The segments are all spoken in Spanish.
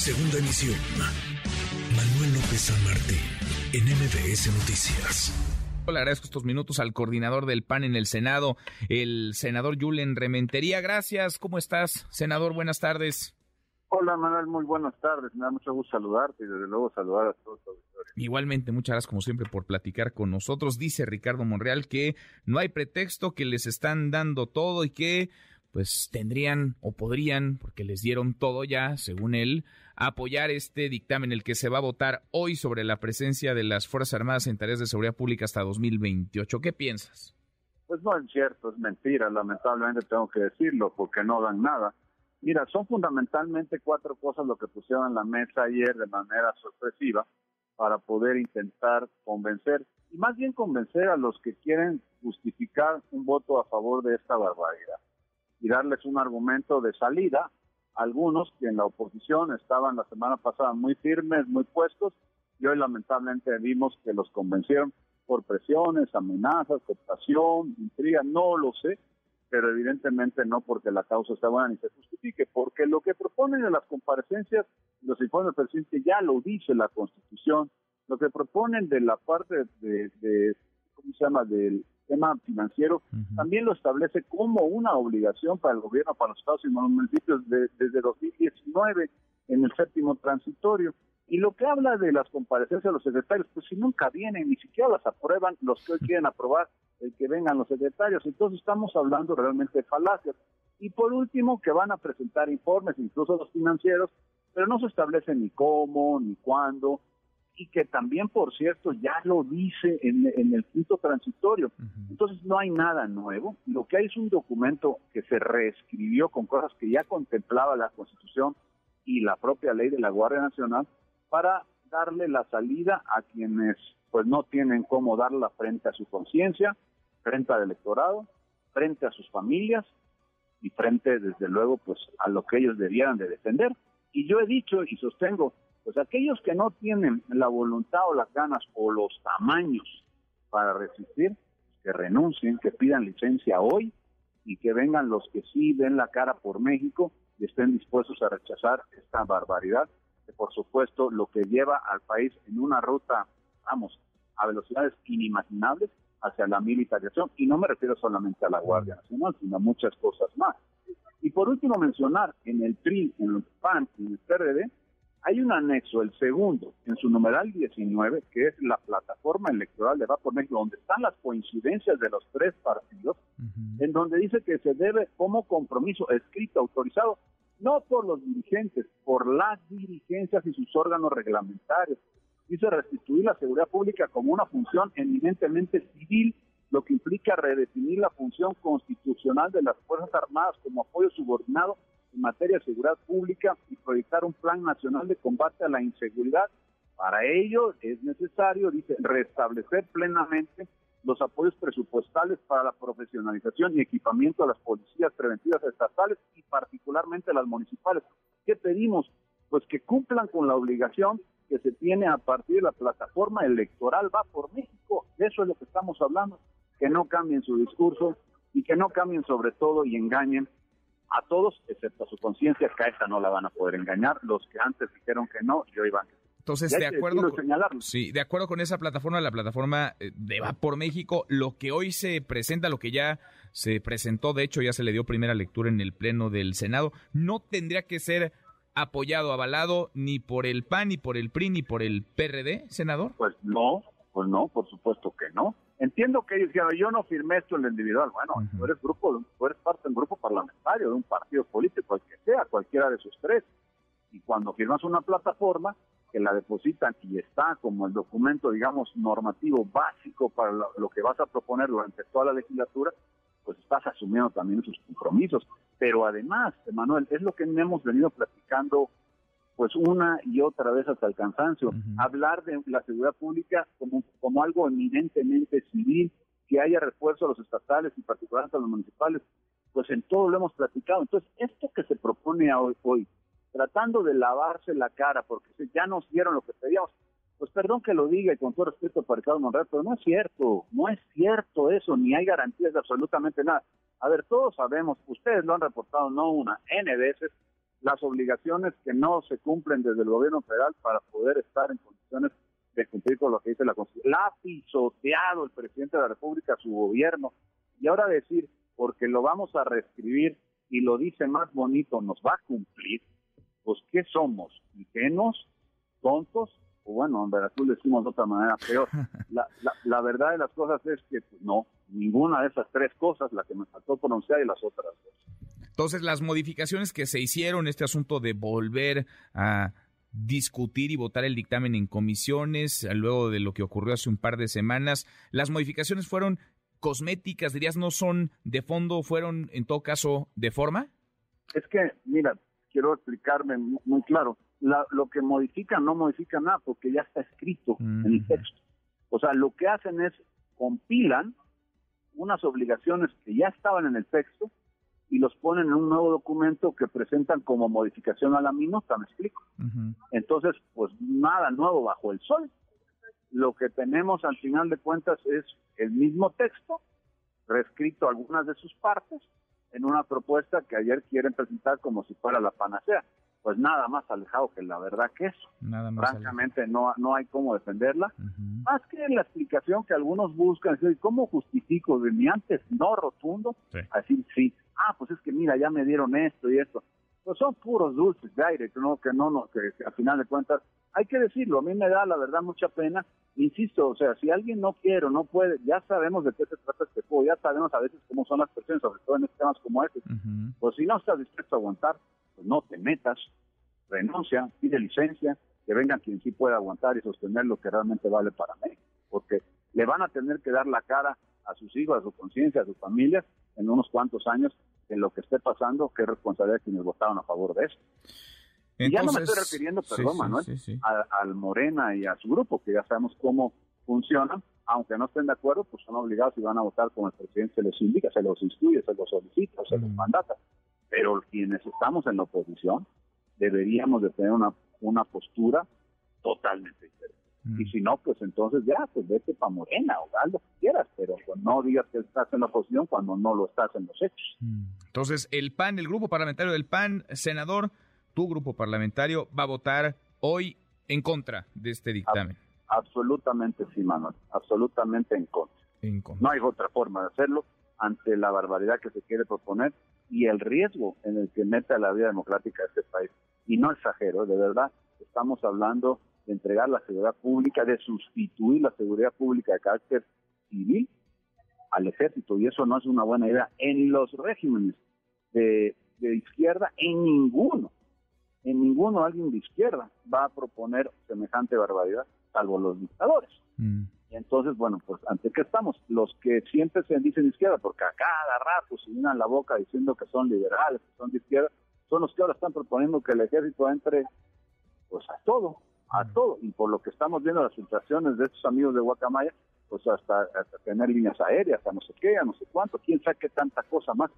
Segunda emisión. Manuel López San Martín, en MBS Noticias. Le agradezco estos minutos al coordinador del PAN en el Senado, el senador Julen Rementería. Gracias. ¿Cómo estás, senador? Buenas tardes. Hola Manuel, muy buenas tardes. Me da mucho gusto saludarte y desde luego saludar a todos los auditores. Igualmente, muchas gracias como siempre por platicar con nosotros. Dice Ricardo Monreal que no hay pretexto, que les están dando todo y que pues tendrían o podrían, porque les dieron todo ya, según él, apoyar este dictamen, el que se va a votar hoy sobre la presencia de las Fuerzas Armadas en tareas de seguridad pública hasta 2028. ¿Qué piensas? Pues no es cierto, es mentira, lamentablemente tengo que decirlo, porque no dan nada. Mira, son fundamentalmente cuatro cosas lo que pusieron en la mesa ayer de manera sorpresiva para poder intentar convencer, y más bien convencer a los que quieren justificar un voto a favor de esta barbaridad y darles un argumento de salida. Algunos que en la oposición estaban la semana pasada muy firmes, muy puestos, y hoy lamentablemente vimos que los convencieron por presiones, amenazas, cooptación, intriga, no lo sé, pero evidentemente no porque la causa está buena ni se justifique, porque lo que proponen en las comparecencias, los informes del ya lo dice la Constitución, lo que proponen de la parte de, de ¿cómo se llama?, del tema financiero, también lo establece como una obligación para el gobierno, para los estados y los municipios desde 2019 en el séptimo transitorio. Y lo que habla de las comparecencias de los secretarios, pues si nunca vienen, ni siquiera las aprueban los que hoy quieren aprobar, el que vengan los secretarios. Entonces estamos hablando realmente de falacias. Y por último, que van a presentar informes, incluso los financieros, pero no se establece ni cómo, ni cuándo, y que también, por cierto, ya lo dice en, el quinto transitorio. Entonces no hay nada nuevo. Lo que hay es un documento que se reescribió con cosas que ya contemplaba la Constitución y la propia ley de la Guardia Nacional para darle la salida a quienes pues no tienen cómo darla frente a su conciencia, frente al electorado, frente a sus familias y frente desde luego pues a lo que ellos debieran de defender. Y yo he dicho y sostengo pues aquellos que no tienen la voluntad o las ganas o los tamaños para resistir, que renuncien, que pidan licencia hoy y que vengan los que sí den la cara por México y estén dispuestos a rechazar esta barbaridad, que por supuesto lo que lleva al país en una ruta, vamos, a velocidades inimaginables hacia la militarización, y no me refiero solamente a la Guardia Nacional, sino a muchas cosas más. Y por último mencionar, en el PRI, en el PAN en el PRD, hay un anexo, el segundo, en su numeral 19, que es la plataforma electoral de Va por México, donde están las coincidencias de los tres partidos, en donde dice que se debe como compromiso escrito, autorizado, no por los dirigentes, por las dirigencias y sus órganos reglamentarios. Dice restituir la seguridad pública como una función eminentemente civil, lo que implica redefinir la función constitucional de las Fuerzas Armadas como apoyo subordinado en materia de seguridad pública y proyectar un plan nacional de combate a la inseguridad. Para ello es necesario, dice, restablecer plenamente los apoyos presupuestales para la profesionalización y equipamiento de las policías preventivas estatales y particularmente las municipales. ¿Qué pedimos? Pues que cumplan con la obligación que se tiene a partir de la plataforma electoral Va por México. De eso es lo que estamos hablando. Que no cambien su discurso y que no cambien sobre todo y engañen a todos, excepto a su conciencia, que a esta no la van a poder engañar. Los que antes dijeron que no, yo iba entonces, de acuerdo, con, sí, de acuerdo con esa plataforma, la plataforma eh, de Va por México, lo que hoy se presenta, lo que ya se presentó, de hecho ya se le dio primera lectura en el Pleno del Senado, no tendría que ser apoyado, avalado ni por el PAN, ni por el PRI, ni por el PRD, senador. Pues no, pues no, por supuesto que no. Entiendo que ellos dijeron, yo no firmé esto en el individual. Bueno, tú eres grupo, tú eres parte de un grupo parlamentario, de un partido político, el que sea, cualquiera de sus tres. Y cuando firmas una plataforma que la depositan y está como el documento, digamos, normativo básico para lo, que vas a proponer durante toda la legislatura, pues estás asumiendo también sus compromisos. Pero además, Emanuel, es lo que hemos venido platicando pues una y otra vez hasta el cansancio. Hablar de la seguridad pública como, como algo eminentemente civil, que haya refuerzo a los estatales y particularmente a los municipales, pues en todo lo hemos platicado. Entonces, esto que se propone hoy, hoy tratando de lavarse la cara, porque ya nos dieron lo que pedíamos, pues perdón que lo diga y con todo respeto para Ricardo Monreal, pero no es cierto, no es cierto eso, ni hay garantías de absolutamente nada. A ver, todos sabemos, ustedes lo han reportado no una, N veces, las obligaciones que no se cumplen desde el gobierno federal para poder estar en condiciones de cumplir con lo que dice la Constitución. La ha pisoteado el presidente de la República, su gobierno, y ahora decir, porque lo vamos a reescribir y lo dice más bonito, nos va a cumplir, pues ¿qué somos? ¿Ingenuos? ¿Tontos? O bueno, en Veracruz decimos de otra manera peor. La, la, verdad de las cosas es que pues, no, ninguna de esas tres cosas, la que me faltó pronunciar y las otras dos. Entonces, las modificaciones que se hicieron, este asunto de volver a discutir y votar el dictamen en comisiones, luego de lo que ocurrió hace un par de semanas, las modificaciones fueron cosméticas, dirías, no son de fondo, fueron en todo caso de forma? Es que, mira, quiero explicarme muy claro. lo que modifica no modifica nada porque ya está escrito en el texto. O sea, lo que hacen es compilan unas obligaciones que ya estaban en el texto y los ponen en un nuevo documento que presentan como modificación a la minuta, me explico. Entonces, pues nada nuevo bajo el sol lo que tenemos al final de cuentas es el mismo texto, reescrito algunas de sus partes, en una propuesta que ayer quieren presentar como si fuera la panacea. Pues nada más alejado que la verdad que eso. Nada más Francamente no, no hay cómo defenderla. Más que la explicación que algunos buscan, ¿cómo justifico de mi antes no rotundo? Así sí, ah, pues es que mira, ya me dieron esto y esto. Pues son puros dulces de aire, ¿no? que no, no que, que al final de cuentas hay que decirlo, a mí me da la verdad mucha pena, insisto, o sea, si alguien no quiere o no puede, ya sabemos de qué se trata este juego, ya sabemos a veces cómo son las personas, sobre todo en temas como este, pues si no estás dispuesto a aguantar, pues no te metas, renuncia, pide licencia, que venga quien sí pueda aguantar y sostener lo que realmente vale para mí, porque le van a tener que dar la cara a sus hijos, a su conciencia, a sus familias en unos cuantos años en lo que esté pasando, que es responsabilidad de quienes votaron a favor de eso y ya no me estoy refiriendo, perdón, Manuel, al Morena y a su grupo, que ya sabemos cómo funcionan, aunque no estén de acuerdo, pues son obligados y van a votar como el presidente se les indica, se los instruye, se los solicita, se los mandata. Pero quienes estamos en la oposición deberíamos de tener una, una postura totalmente diferente. Y si no, pues entonces ya, pues vete para Morena o haz lo que quieras, pero pues no digas que estás en la oposición cuando no lo estás en los hechos. Entonces, el PAN, el grupo parlamentario del PAN, senador, tu grupo parlamentario va a votar hoy en contra de este dictamen. absolutamente sí, Manuel, absolutamente en contra. No hay otra forma de hacerlo ante la barbaridad que se quiere proponer y el riesgo en el que mete a la vida democrática de este país. Y no exagero, de verdad, estamos hablando de entregar la seguridad pública, de sustituir la seguridad pública de carácter civil al ejército, y eso no es una buena idea en los regímenes de, de izquierda, en ninguno en ninguno alguien de izquierda va a proponer semejante barbaridad, salvo los dictadores. Mm. Y entonces, bueno, pues ante qué estamos, los que siempre se dicen izquierda, porque a cada rato se llenan la boca diciendo que son liberales, que son de izquierda, son los que ahora están proponiendo que el ejército entre pues a todo, a todo. Y por lo que estamos viendo las filtraciones de estos amigos de Guacamaya, pues hasta, tener líneas aéreas, a no sé qué, a no sé cuánto, quién sabe qué tanta cosa más.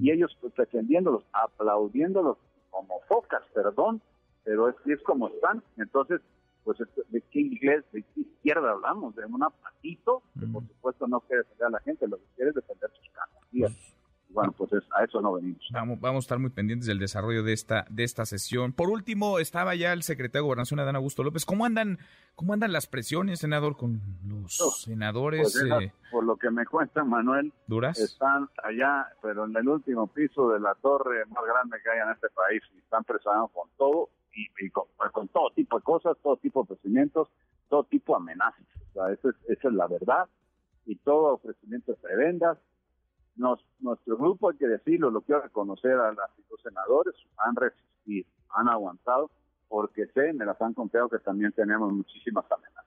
Y ellos pues, pretendiéndolos, aplaudiéndolos como focas, perdón, pero es, es como están. Entonces, pues de qué inglés, de qué izquierda hablamos, de un apatito, que por supuesto no quiere defender a la gente, lo que quiere es defender sus casas. Pues, bueno, pues a eso no venimos. Vamos, vamos a estar muy pendientes del desarrollo de esta, de esta sesión. Por último, estaba ya el secretario de Gobernación, Adán Augusto López. ¿Cómo andan, cómo andan las presiones, senador, con los senadores? Pues eh? por lo que me cuenta Manuel, ¿Duras? están allá, pero en el último piso de la torre más grande que hay en este país y están presionando con todo y, con, todo tipo de cosas, todo tipo de ofrecimientos, todo tipo de amenazas. O sea, esa es, esa es la verdad y todo ofrecimiento de prebendas nuestro grupo, hay que decirlo, lo quiero reconocer a, los senadores, han resistido, han aguantado, porque sé, me las han confiado que también tenemos muchísimas amenazas.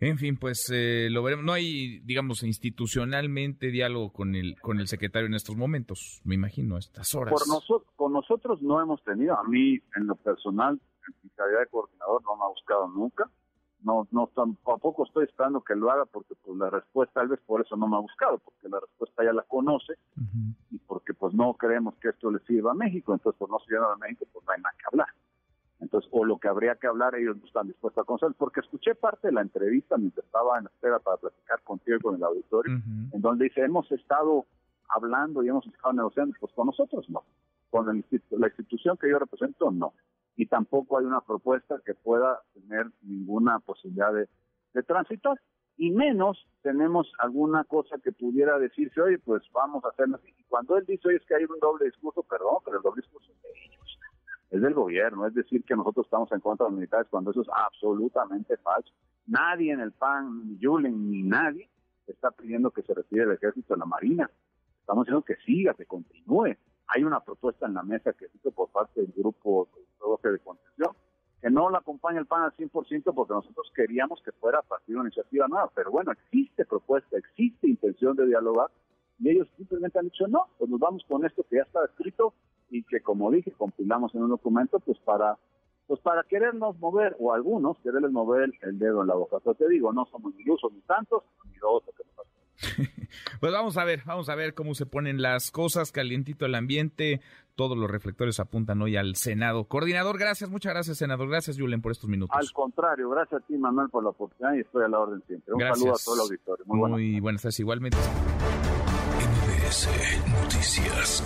En fin, pues eh, lo veremos. No hay, digamos, institucionalmente diálogo con el con el secretario en estos momentos, me imagino, a estas horas. Por nosotros, con nosotros no hemos tenido. A mí, en lo personal, en mi calidad de coordinador, no me ha buscado nunca no, no tampoco estoy esperando que lo haga porque pues la respuesta tal vez por eso no me ha buscado, porque la respuesta ya la conoce y porque pues no creemos que esto le sirva a México, entonces pues no sirva a México pues no hay nada que hablar. Entonces, o lo que habría que hablar ellos no están dispuestos a conocer, porque escuché parte de la entrevista mientras estaba en espera para platicar contigo con el auditorio, en donde dice, hemos estado hablando y hemos estado negociando, pues con nosotros no. Con la institución que yo represento, no. Y tampoco hay una propuesta que pueda tener ninguna posibilidad de, de transitar. Y menos tenemos alguna cosa que pudiera decirse, oye, pues vamos a hacerlo así. Y cuando él dice, oye, es que hay un doble discurso, perdón, pero el doble discurso es del gobierno. Es decir, que nosotros estamos en contra de los militares cuando eso es absolutamente falso. Nadie en el PAN, ni Julen, ni nadie está pidiendo que se retire el ejército de la Marina. Estamos diciendo que siga, que continúe. Hay una propuesta en la mesa que hizo por parte del grupo de contención, que no la acompaña el PAN al 100% porque nosotros queríamos que fuera a partir de una iniciativa nueva. Pero bueno, existe propuesta, existe intención de dialogar y ellos simplemente han dicho no, pues nos vamos con esto que ya está escrito y que como dije, compilamos en un documento pues para pues para querernos mover, o algunos quererles mover el dedo en la boca. Pero te digo, no somos ni usos ni tantos, ni dos que nos Pues vamos a ver, vamos a ver cómo se ponen las cosas, calientito el ambiente, todos los reflectores apuntan hoy al Senado. Coordinador, gracias, muchas gracias, senador. Gracias, Julen, por estos minutos. Al contrario, gracias a ti, Manuel, por la oportunidad y estoy a la orden siempre. Un saludo a todo el auditorio. Muy, Muy buenas tardes, igualmente. NBS Noticias.